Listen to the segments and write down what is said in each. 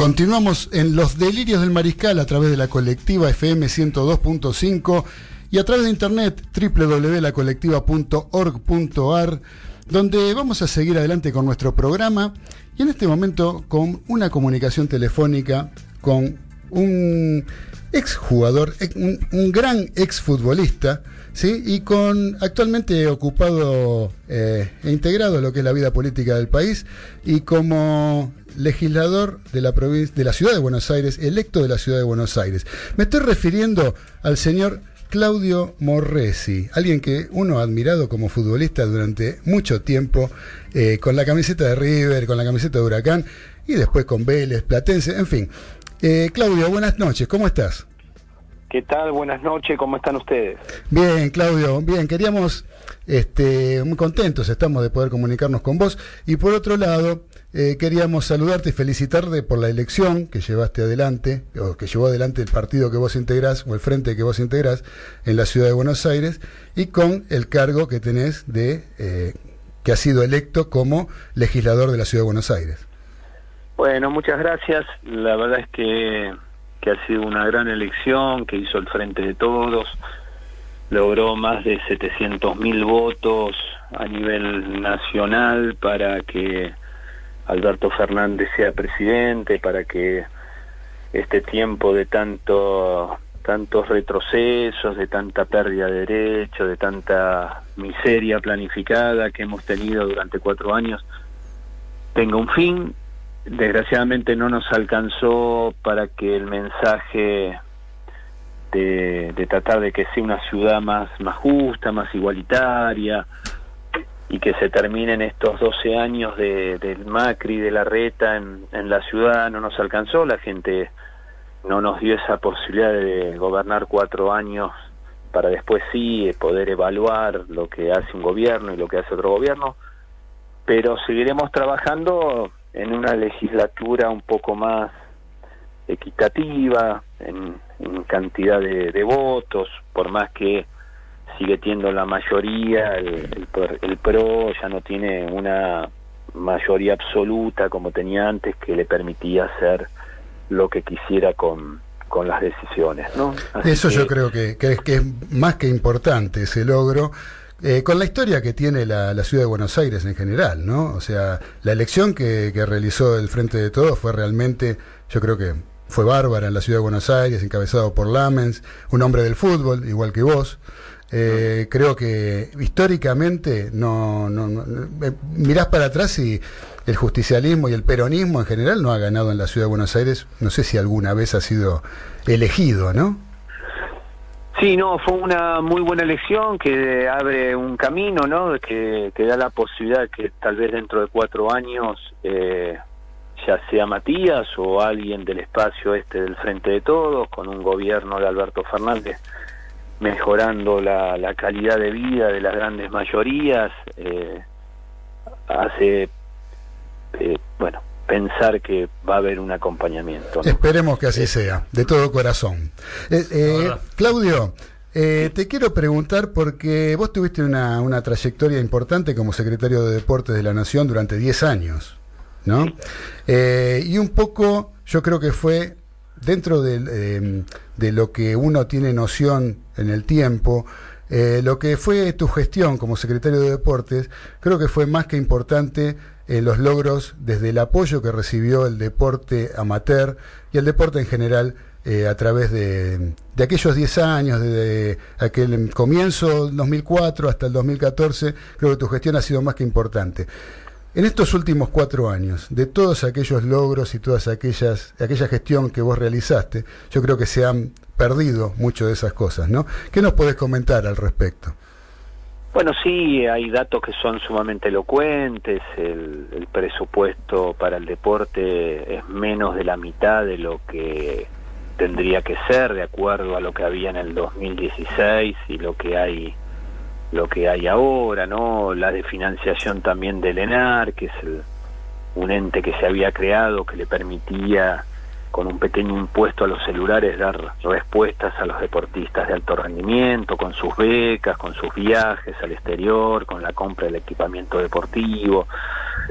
Continuamos en los delirios del mariscal a través de la colectiva FM 102.5 y a través de internet www.lacolectiva.org.ar donde vamos a seguir adelante con nuestro programa y en este momento con una comunicación telefónica con un exjugador, un, un gran exfutbolista, ¿sí? y con actualmente ocupado eh, e integrado lo que es la vida política del país y como legislador de la de la ciudad de Buenos Aires, electo de la ciudad de Buenos Aires. Me estoy refiriendo al señor Claudio Morresi, alguien que uno ha admirado como futbolista durante mucho tiempo, eh, con la camiseta de River, con la camiseta de Huracán y después con Vélez, Platense, en fin. Eh, Claudio, buenas noches, ¿cómo estás? ¿Qué tal? Buenas noches, ¿cómo están ustedes? Bien, Claudio, bien, queríamos, este, muy contentos estamos de poder comunicarnos con vos y por otro lado, eh, queríamos saludarte y felicitarte por la elección que llevaste adelante, o que llevó adelante el partido que vos integrás, o el frente que vos integrás en la ciudad de Buenos Aires, y con el cargo que tenés de eh, que has sido electo como legislador de la ciudad de Buenos Aires. Bueno, muchas gracias. La verdad es que, que ha sido una gran elección, que hizo el Frente de Todos, logró más de 700 mil votos a nivel nacional para que Alberto Fernández sea presidente, para que este tiempo de tanto tantos retrocesos, de tanta pérdida de derechos, de tanta miseria planificada que hemos tenido durante cuatro años, tenga un fin. Desgraciadamente no nos alcanzó para que el mensaje de, de tratar de que sea una ciudad más, más justa, más igualitaria, y que se terminen estos 12 años de, del Macri, de la reta en, la ciudad, no nos alcanzó, la gente no nos dio esa posibilidad de gobernar cuatro años para después sí poder evaluar lo que hace un gobierno y lo que hace otro gobierno, pero seguiremos trabajando en una legislatura un poco más equitativa en, en cantidad de votos, por más que sigue teniendo la mayoría, el, el, PRO ya no tiene una mayoría absoluta como tenía antes que le permitía hacer lo que quisiera con, con las decisiones. ¿no? Eso yo creo que, que, es, que, es, más que importante ese logro. Eh, con la historia que tiene la, la, ciudad de Buenos Aires en general, ¿no? O sea, la elección que, que realizó el Frente de Todos fue realmente, yo creo que fue bárbara en la ciudad de Buenos Aires, encabezado por Lamens, un hombre del fútbol, igual que vos. Eh, creo que históricamente no, no, no, eh, mirás para atrás y el justicialismo y el peronismo en general no ha ganado en la ciudad de Buenos Aires. No sé si alguna vez ha sido elegido, ¿no? Sí, no, fue una muy buena elección que abre un camino, ¿no? Que, que da la posibilidad que tal vez dentro de cuatro años eh, ya sea Matías o alguien del espacio este del Frente de Todos, con un gobierno de Alberto Fernández mejorando la, la, calidad de vida de las grandes mayorías, eh, hace, eh, bueno, pensar que va a haber un acompañamiento. ¿no? Esperemos que así sea, de todo corazón. Eh, eh Claudio, eh, te quiero preguntar porque vos tuviste una, una, trayectoria importante como secretario de Deportes de la Nación durante 10 años, ¿no? Sí. Eh, y un poco, yo creo que fue dentro de, eh, de, lo que uno tiene noción en el tiempo, eh, lo que fue tu gestión como secretario de Deportes, creo que fue más que importante eh, los logros desde el apoyo que recibió el deporte amateur y el deporte en general eh, a través de, de aquellos 10 años, desde aquel comienzo 2004 hasta el 2014, creo que tu gestión ha sido más que importante. En estos últimos cuatro años, de todos aquellos logros y todas aquellas aquella gestión que vos realizaste, yo creo que se han perdido mucho de esas cosas, ¿no? ¿Qué nos podés comentar al respecto? Bueno, sí, hay datos que son sumamente elocuentes. El, el presupuesto para el deporte es menos de la mitad de lo que tendría que ser, de acuerdo a lo que había en el 2016 y lo que hay lo que hay ahora, ¿no? La de financiación también del ENAR, que es el, un ente que se había creado que le permitía con un pequeño impuesto a los celulares dar respuestas a los deportistas de alto rendimiento, con sus becas, con sus viajes al exterior, con la compra del equipamiento deportivo.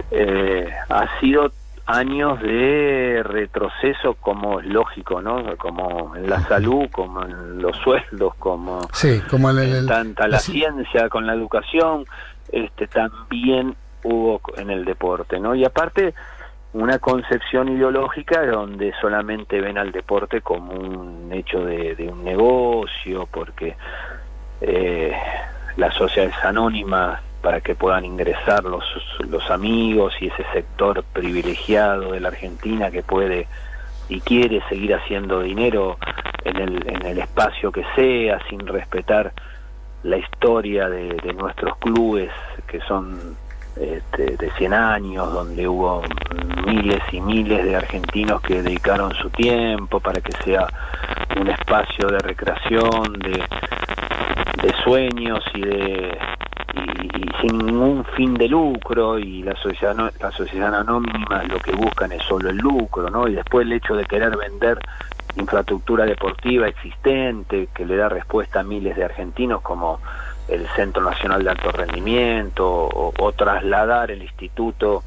Eh, ha sido años de retroceso como es lógico, ¿no? Como en la salud, como en los sueldos, como, sí, como en, tanta la, ciencia, con la educación, este también hubo en el deporte, ¿no? Y aparte una concepción ideológica donde solamente ven al deporte como un hecho de, un negocio, porque eh, las sociedades anónimas para que puedan ingresar los, los amigos y ese sector privilegiado de la Argentina que puede y quiere seguir haciendo dinero en el, en el espacio que sea, sin respetar la historia de, nuestros clubes que son este, de 100 años, donde hubo miles y miles de argentinos que dedicaron su tiempo para que sea un espacio de recreación, de, de sueños y de y, sin ningún fin de lucro y la sociedad la sociedad anónima lo que buscan es solo el lucro no y después el hecho de querer vender infraestructura deportiva existente que le da respuesta a miles de argentinos como el Centro Nacional de Alto Rendimiento o, trasladar el Instituto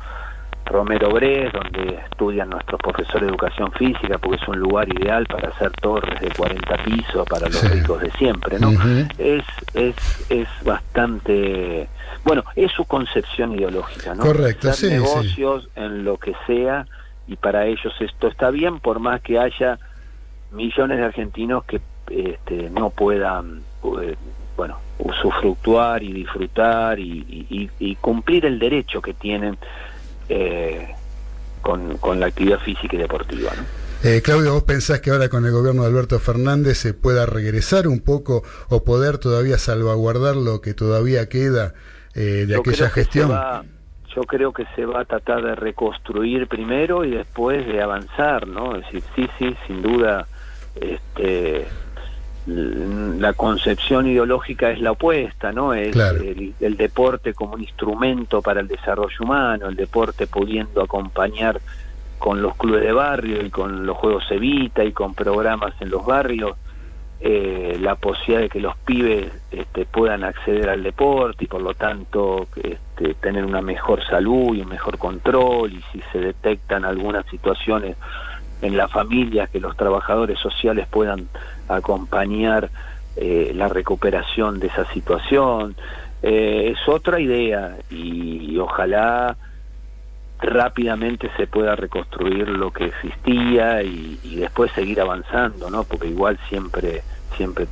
Romero Bres, donde estudian nuestros profesores de educación física, porque es un lugar ideal para hacer torres de 40 pisos para los ricos de siempre, ¿no? es, es, es bastante... Bueno, es su concepción ideológica, ¿no? Correcto, hacer negocios en lo que sea y para ellos esto está bien, por más que haya millones de argentinos que este, no puedan, eh, bueno, usufructuar y disfrutar y, cumplir el derecho que tienen eh, con, con, la actividad física y deportiva. Eh, Claudio, ¿vos pensás que ahora con el gobierno de Alberto Fernández se pueda regresar un poco o poder todavía salvaguardar lo que todavía queda eh, de aquella gestión? yo creo que se va a tratar de reconstruir primero y después de avanzar, ¿no? Es decir, sí, sí, sin duda, este, la concepción ideológica es la opuesta, ¿no? Es el, deporte como un instrumento para el desarrollo humano, el deporte pudiendo acompañar con los clubes de barrio y con los juegos Evita y con programas en los barrios, eh, la posibilidad de que los pibes este, puedan acceder al deporte y por lo tanto este, tener una mejor salud y un mejor control y si se detectan algunas situaciones en la familia que los trabajadores sociales puedan acompañar eh, la recuperación de esa situación. Eh, es otra idea y, ojalá rápidamente se pueda reconstruir lo que existía y, después seguir avanzando, ¿no? Porque igual siempre, siempre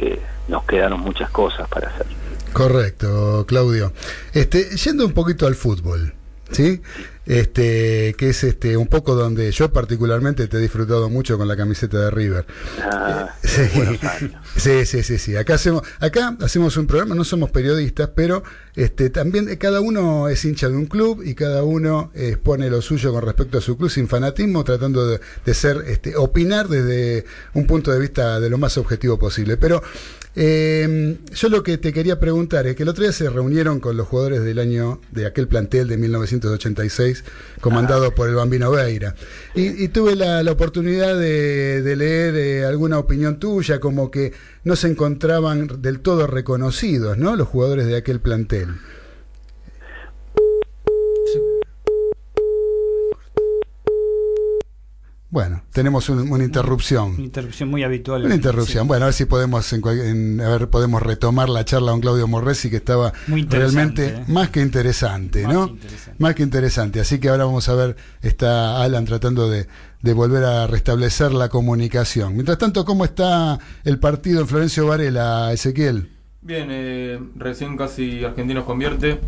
eh, nos quedaron muchas cosas para hacer. Correcto, Claudio. Este, yendo un poquito al fútbol, ¿sí? Este, que es este un poco donde yo particularmente te he disfrutado mucho con la camiseta de River. Ah, sí. sí, sí, sí, Acá hacemos, acá hacemos un programa, no somos periodistas, pero este, también cada uno es hincha de un club y cada uno expone lo suyo con respecto a su club sin fanatismo, tratando de, de ser, este, opinar desde un punto de vista de lo más objetivo posible. Pero eh, yo lo que te quería preguntar es que el otro día se reunieron con los jugadores del año de aquel plantel de 1986, comandado por el Bambino Veira. Y, tuve la, oportunidad de, leer eh, alguna opinión tuya, como que no se encontraban del todo reconocidos, ¿no? Los jugadores de aquel plantel. Bueno, tenemos una interrupción. Una interrupción muy habitual. Una interrupción. Bueno, a ver si podemos en, a ver, podemos retomar la charla con Claudio Morresi, que estaba realmente ¿eh? más que interesante, ¿no? Más que interesante. Así que ahora vamos a ver, está Alan tratando de, de volver a restablecer la comunicación. Mientras tanto, ¿cómo está el partido en Florencio Varela, Ezequiel? Bien, eh, recién casi Argentinos convierte.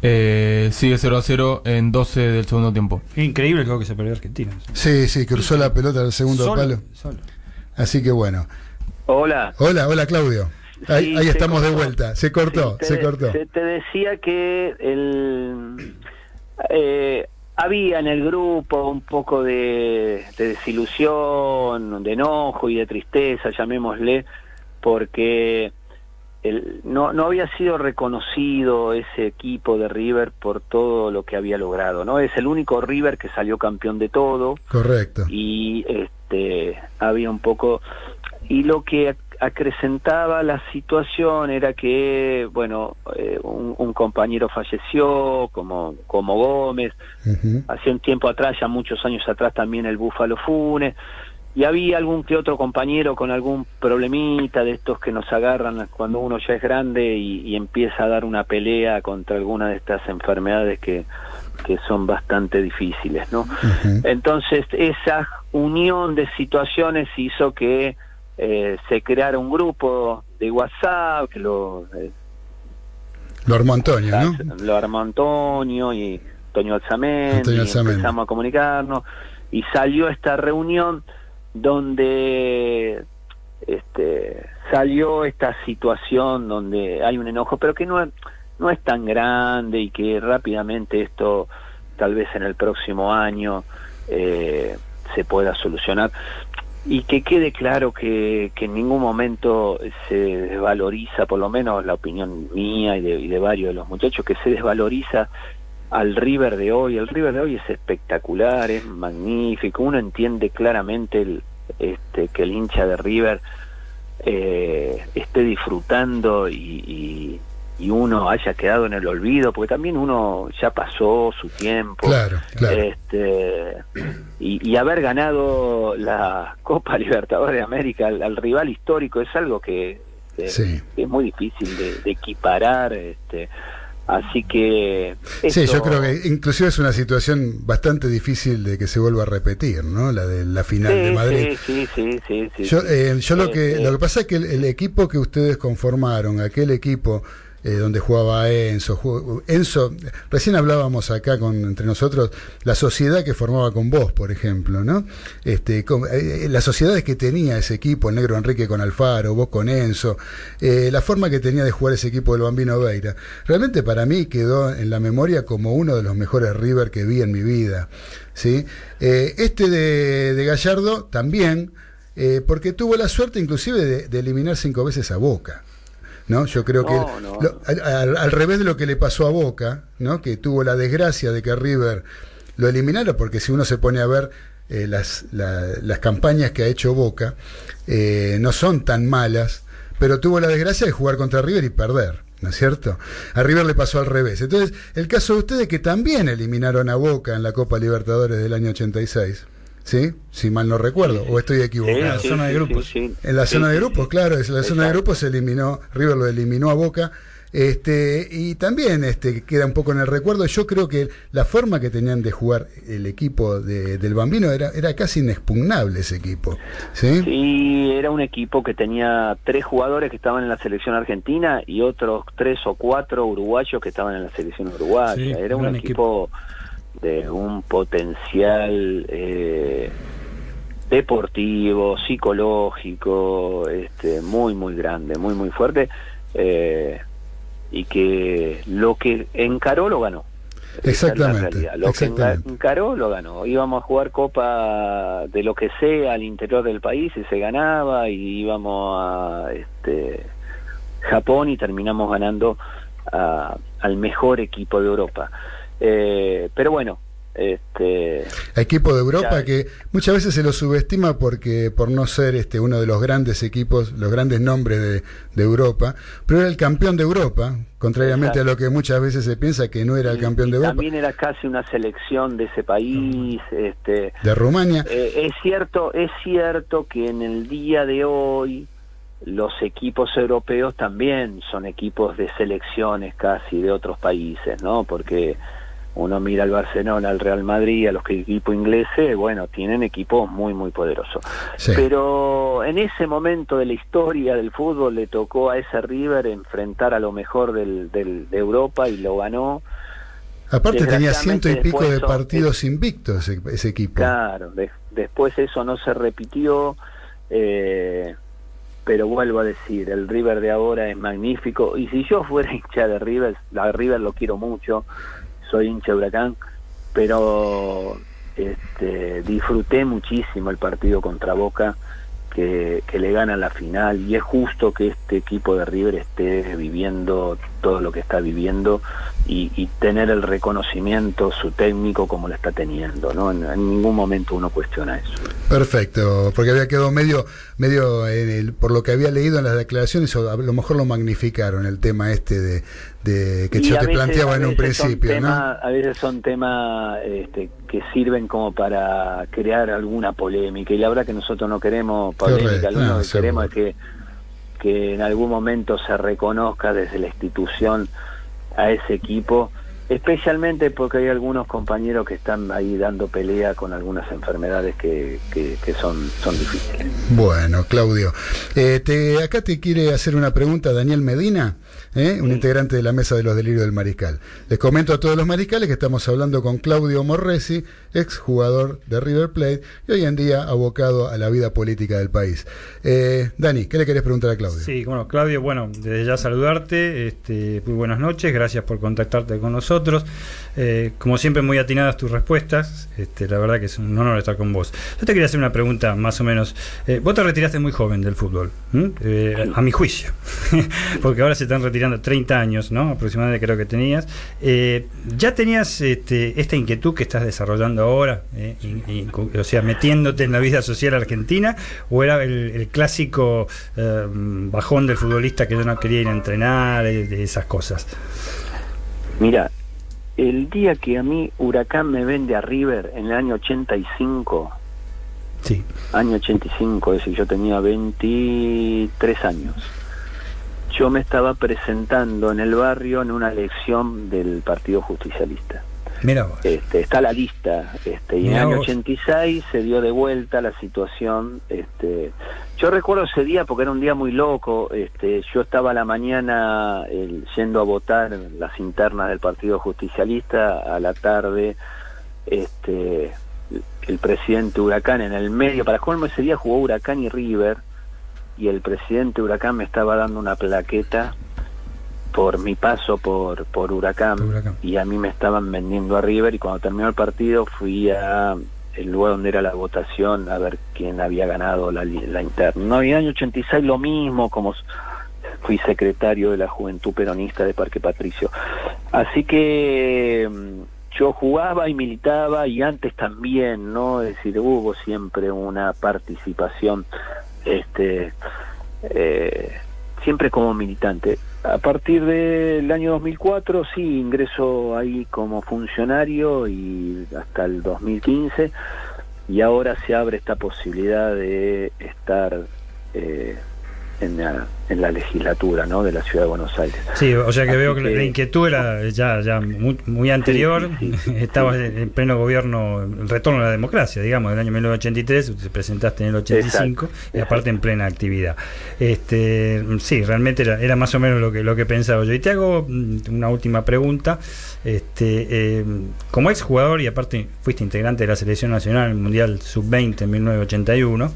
Eh, sigue 0 a 0 en 12 del segundo tiempo. Increíble el que se perdió Argentina. Sí, sí, cruzó la pelota del segundo palo. Así que bueno. Hola. Hola, hola Claudio. ahí, estamos de vuelta. Se cortó, se cortó. te decía que el, eh, había en el grupo un poco de, de desilusión, de enojo y de tristeza, llamémosle, porque no, no había sido reconocido ese equipo de River por todo lo que había logrado, ¿no? Es el único River que salió campeón de todo. Correcto. Y este había un poco y lo que acrecentaba la situación era que, bueno, eh, un, compañero falleció, como, como Gómez, hace un tiempo atrás, ya muchos años atrás también el Búfalo Funes, y había algún que otro compañero con algún problemita de estos que nos agarran cuando uno ya es grande y, empieza a dar una pelea contra alguna de estas enfermedades que, que son bastante difíciles, ¿no? Entonces, esa unión de situaciones hizo que eh, se creara un grupo de WhatsApp, que lo... Eh, lo armó Antonio, ¿no? Lo armó Antonio y Antonio Alzamendi, empezamos a comunicarnos y salió esta reunión donde este, salió esta situación donde hay un enojo, pero que no, no es tan grande y que rápidamente esto, tal vez en el próximo año, eh, se pueda solucionar y que quede claro que, que, en ningún momento se desvaloriza, por lo menos la opinión mía y de, y de, varios de los muchachos, que se desvaloriza al River de hoy. El River de hoy es espectacular, es magnífico, uno entiende claramente el, este, que el hincha de River eh, esté disfrutando y, y uno haya quedado en el olvido, porque también uno ya pasó su tiempo. Este, y, y, haber ganado la Copa Libertadores de América al, rival histórico es algo que, este, es muy difícil de, equiparar. Este, Así que... Sí, yo creo que inclusive es una situación bastante difícil de que se vuelva a repetir, ¿no? La de la final de Madrid. Sí, sí, sí, sí. yo, eh, yo lo que lo que pasa es que el equipo que ustedes conformaron, aquel equipo eh, donde jugaba Enzo. Enzo, recién hablábamos acá con, entre nosotros, la sociedad que formaba con vos, por ejemplo, ¿no? Este, eh, las sociedades que tenía ese equipo, el negro Enrique con Alfaro, vos con Enzo, eh, la forma que tenía de jugar ese equipo del Bambino Veira, realmente para mí quedó en la memoria como uno de los mejores River que vi en mi vida, ¿sí? este de, Gallardo también, porque tuvo la suerte inclusive de eliminar cinco veces a Boca. ¿No? Yo creo que al, revés de lo que le pasó a Boca, ¿no? Que tuvo la desgracia de que River lo eliminara, porque si uno se pone a ver eh, las, las campañas que ha hecho Boca, eh, no son tan malas, pero tuvo la desgracia de jugar contra River y perder. ¿No es cierto? A River le pasó al revés. Entonces, el caso de ustedes que también eliminaron a Boca en la Copa Libertadores del año 86. ¿Sí? Si mal no recuerdo, o estoy equivocado. en la zona de grupos. en la zona de grupos, claro, en la zona de grupos se eliminó, River lo eliminó a Boca. Este, y también este, queda un poco en el recuerdo, yo creo que la forma que tenían de jugar el equipo del Bambino era, era casi inexpugnable ese equipo. ¿sí? ¿sí? era un equipo que tenía tres jugadores que estaban en la selección argentina y otros tres o cuatro uruguayos que estaban en la selección uruguaya. era un equipo de un potencial eh, deportivo, psicológico, este, muy, muy grande, muy, muy fuerte, eh, y que lo que encaró lo ganó. Exactamente. Lo que encaró lo ganó. Íbamos a jugar copa de lo que sea al interior del país y se ganaba, y íbamos a este, Japón y terminamos ganando al mejor equipo de Europa. Eh, pero bueno, este equipo de Europa que muchas veces se lo subestima porque por no ser este uno de los grandes equipos los grandes nombres de, Europa pero era el campeón de Europa contrariamente a lo que muchas veces se piensa que no era el campeón de Europa. también era casi una selección de ese país este de Rumania. eh, es cierto es cierto que en el día de hoy los equipos europeos también son equipos de selecciones casi de otros países no porque uno mira al Barcelona, al Real Madrid, a los equipos ingleses, bueno, tienen equipos muy, muy poderosos. Pero en ese momento de la historia del fútbol le tocó a ese River enfrentar a lo mejor del, del de Europa y lo ganó. Aparte tenía ciento y pico de partidos invictos ese, equipo. Claro, después eso no se repitió, eh, pero vuelvo a decir, el River de ahora es magnífico y si yo fuera hincha de River, la River lo quiero mucho, soy hincha Huracán, pero este, disfruté muchísimo el partido contra Boca, que, le gana la final, y es justo que este equipo de River esté viviendo todo lo que está viviendo y, tener el reconocimiento, su técnico como lo está teniendo, ¿no? En, en ningún momento uno cuestiona eso. Perfecto, porque había quedado medio, medio por lo que había leído en las declaraciones, a lo mejor lo magnificaron el tema este de, que yo te planteaba en un principio, ¿no? A veces son temas este, que sirven como para crear alguna polémica y la verdad que nosotros no queremos polémica, lo único que queremos es que, que en algún momento se reconozca desde la institución a ese equipo especialmente porque hay algunos compañeros que están ahí dando pelea con algunas enfermedades que, que, son, son difíciles. Bueno, Claudio, eh, te, acá te quiere hacer una pregunta Daniel Medina. ¿eh? un integrante de la Mesa de los Delirios del Mariscal. Les comento a todos los mariscales que estamos hablando con Claudio Morresi, ex jugador de River Plate y hoy en día abocado a la vida política del país. Eh, Dani, ¿qué le querés preguntar a Claudio? Sí, bueno, Claudio, bueno, desde ya saludarte, este, muy buenas noches, gracias por contactarte con nosotros. Eh, como siempre, muy atinadas tus respuestas, este, la verdad que es un honor estar con vos. Yo te quería hacer una pregunta más o menos. vos te retiraste muy joven del fútbol, a mi juicio, porque ahora se están retirando 30 años, ¿no? Aproximadamente creo que tenías. Eh, ¿Ya tenías este, esta inquietud que estás desarrollando ahora, eh, o sea, metiéndote en la vida social argentina, o era el, clásico eh, bajón del futbolista que yo no quería ir a entrenar, de esas cosas? Mira, el día que a mí Huracán me vende a River en el año 85, sí. año 85, es decir, yo tenía 23 años yo me estaba presentando en el barrio en una elección del Partido Justicialista. Mira Este, está la lista. Este, y en el año 86 se dio de vuelta la situación. Este, yo recuerdo ese día porque era un día muy loco. Este, yo estaba a la mañana yendo a votar en las internas del Partido Justicialista. A la tarde, este, el presidente Huracán en el medio. Para colmo ese día jugó Huracán y River y el presidente Huracán me estaba dando una plaqueta por mi paso por, por Huracán, y a mí me estaban vendiendo a River y cuando terminó el partido fui a el lugar donde era la votación a ver quién había ganado la, la interna. No, en el año 86 lo mismo, como fui secretario de la Juventud Peronista de Parque Patricio. Así que mm, yo jugaba y militaba y antes también, ¿no? Es decir, hubo siempre una participación este, eh, siempre como militante. A partir del año 2004 sí ingreso ahí como funcionario y hasta el 2015 y ahora se abre esta posibilidad de estar eh, en la, en la legislatura ¿no? de la ciudad de Buenos Aires. Sí, o sea que veo que, la inquietud era ya, ya muy, anterior, estabas en pleno gobierno, el retorno a la democracia, digamos, del año 1983, te presentaste en el 85 y aparte en plena actividad. Este, sí, realmente era, era más o menos lo que, lo que pensaba yo. Y te hago mm, una última pregunta. Este, eh, como ex jugador y aparte fuiste integrante de la selección nacional Mundial Sub-20 en 1981,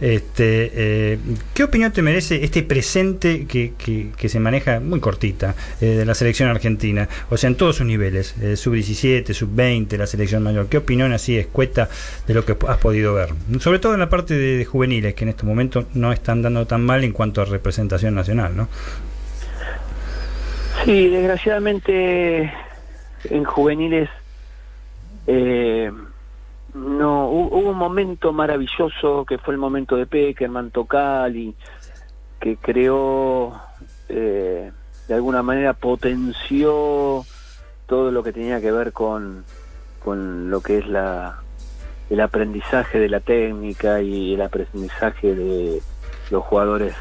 este, eh, ¿qué opinión te merece este presente que, se maneja muy cortita eh, de la selección argentina? O sea, en todos sus niveles, Sub-17, Sub-20, la selección mayor. ¿Qué opinión así escueta de lo que has podido ver? Sobre todo en la parte de, de juveniles, que en este momento no están dando tan mal en cuanto a representación nacional, ¿no? Sí, desgraciadamente en juveniles eh, no hubo un momento maravilloso que fue el momento de Peckerman, Tocali, que creó eh, de alguna manera potenció todo lo que tenía que ver con, con lo que es la el aprendizaje de la técnica y el aprendizaje de los jugadores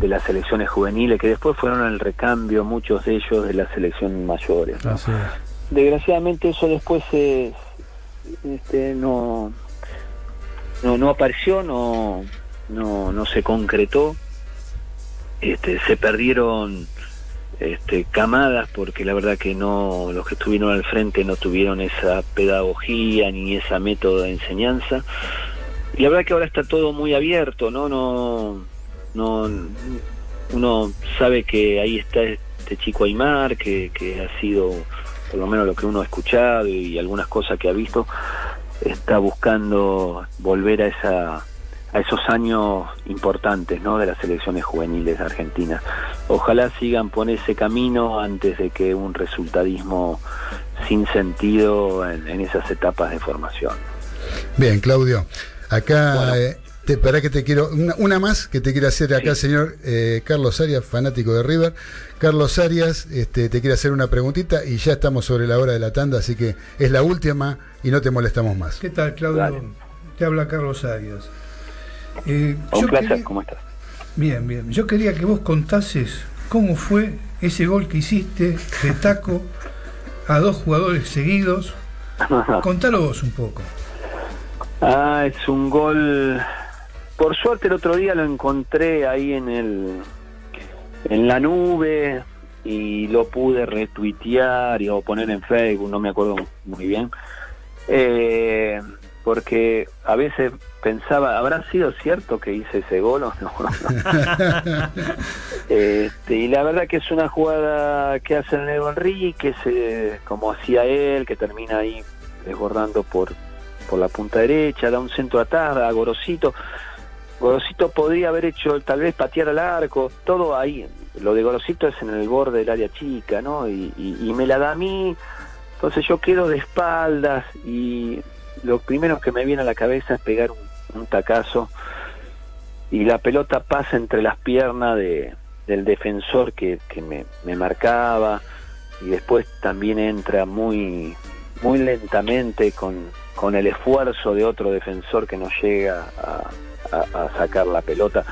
de las selecciones juveniles, que después fueron al recambio, muchos de ellos de las selecciones mayores. Desgraciadamente eso después se, este, no, no, no apareció, no, no, no se concretó, este, se perdieron este, camadas porque la verdad que no los que estuvieron al frente no tuvieron esa pedagogía ni esa método de enseñanza. Y la verdad que ahora está todo muy abierto no no no uno sabe que ahí está este chico Aymar que, que ha sido por lo menos lo que uno ha escuchado y algunas cosas que ha visto está buscando volver a esa a esos años importantes ¿no? de las elecciones juveniles argentinas. Ojalá sigan por ese camino antes de que un resultadismo sin sentido en esas etapas de formación. Bien, Claudio. Acá, eh, te, para que te quiero, una, más que te quiere hacer acá, señor eh, Carlos Arias, fanático de River. Carlos Arias, este, te quiere hacer una preguntita y ya estamos sobre la hora de la tanda, así que es la última y no te molestamos más. ¿Qué tal, Claudio? Te habla Carlos Arias. Eh, Un placer, ¿cómo estás? Bien, bien. Yo quería que vos contases cómo fue ese gol que hiciste de taco a dos jugadores seguidos. Contalo vos un poco. Ah, es un gol. Por suerte el otro día lo encontré ahí en el en la nube y lo pude retuitear y o poner en Facebook, no me acuerdo muy bien. Eh, porque a veces pensaba, ¿habrá sido cierto que hice ese gol o no? este, y la verdad que es una jugada que hace el Negro Enrique, se, como hacía él, que termina ahí desbordando por, por la punta derecha, da un centro atrás a Gorosito. Gorosito podría haber hecho tal vez patear al arco, todo ahí. Lo de Gorosito es en el borde del área chica, ¿no? Y, y me la da a mí, entonces yo quedo de espaldas y lo primero que me viene a la cabeza es pegar un, tacazo y la pelota pasa entre las piernas de, del defensor que, me, marcaba y después también entra muy muy lentamente con, con el esfuerzo de otro defensor que no llega a, sacar la pelota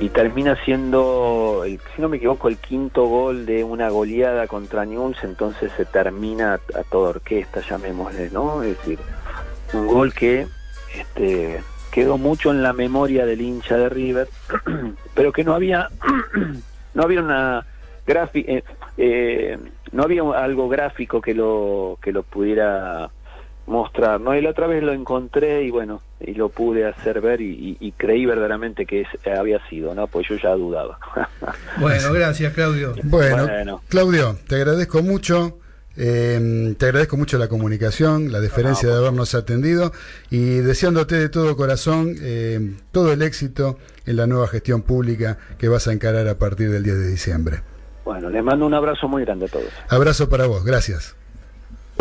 y termina siendo, el, si no me equivoco, el quinto gol de una goleada contra Newell's, entonces se termina a toda orquesta, llamémosle, ¿no? Es decir, un gol que este, quedó mucho en la memoria del hincha de River, pero que no había no había una gráfica eh, eh, no había algo gráfico que lo que lo pudiera mostrar no y la otra vez lo encontré y bueno y lo pude hacer ver y, creí verdaderamente que había sido no pues yo ya dudaba bueno gracias Claudio bueno Claudio te agradezco mucho eh, te agradezco mucho la comunicación, la deferencia de habernos atendido y deseándote de todo corazón eh, todo el éxito en la nueva gestión pública que vas a encarar a partir del 10 de diciembre. Bueno, les mando un abrazo muy grande a todos. Abrazo para vos, gracias.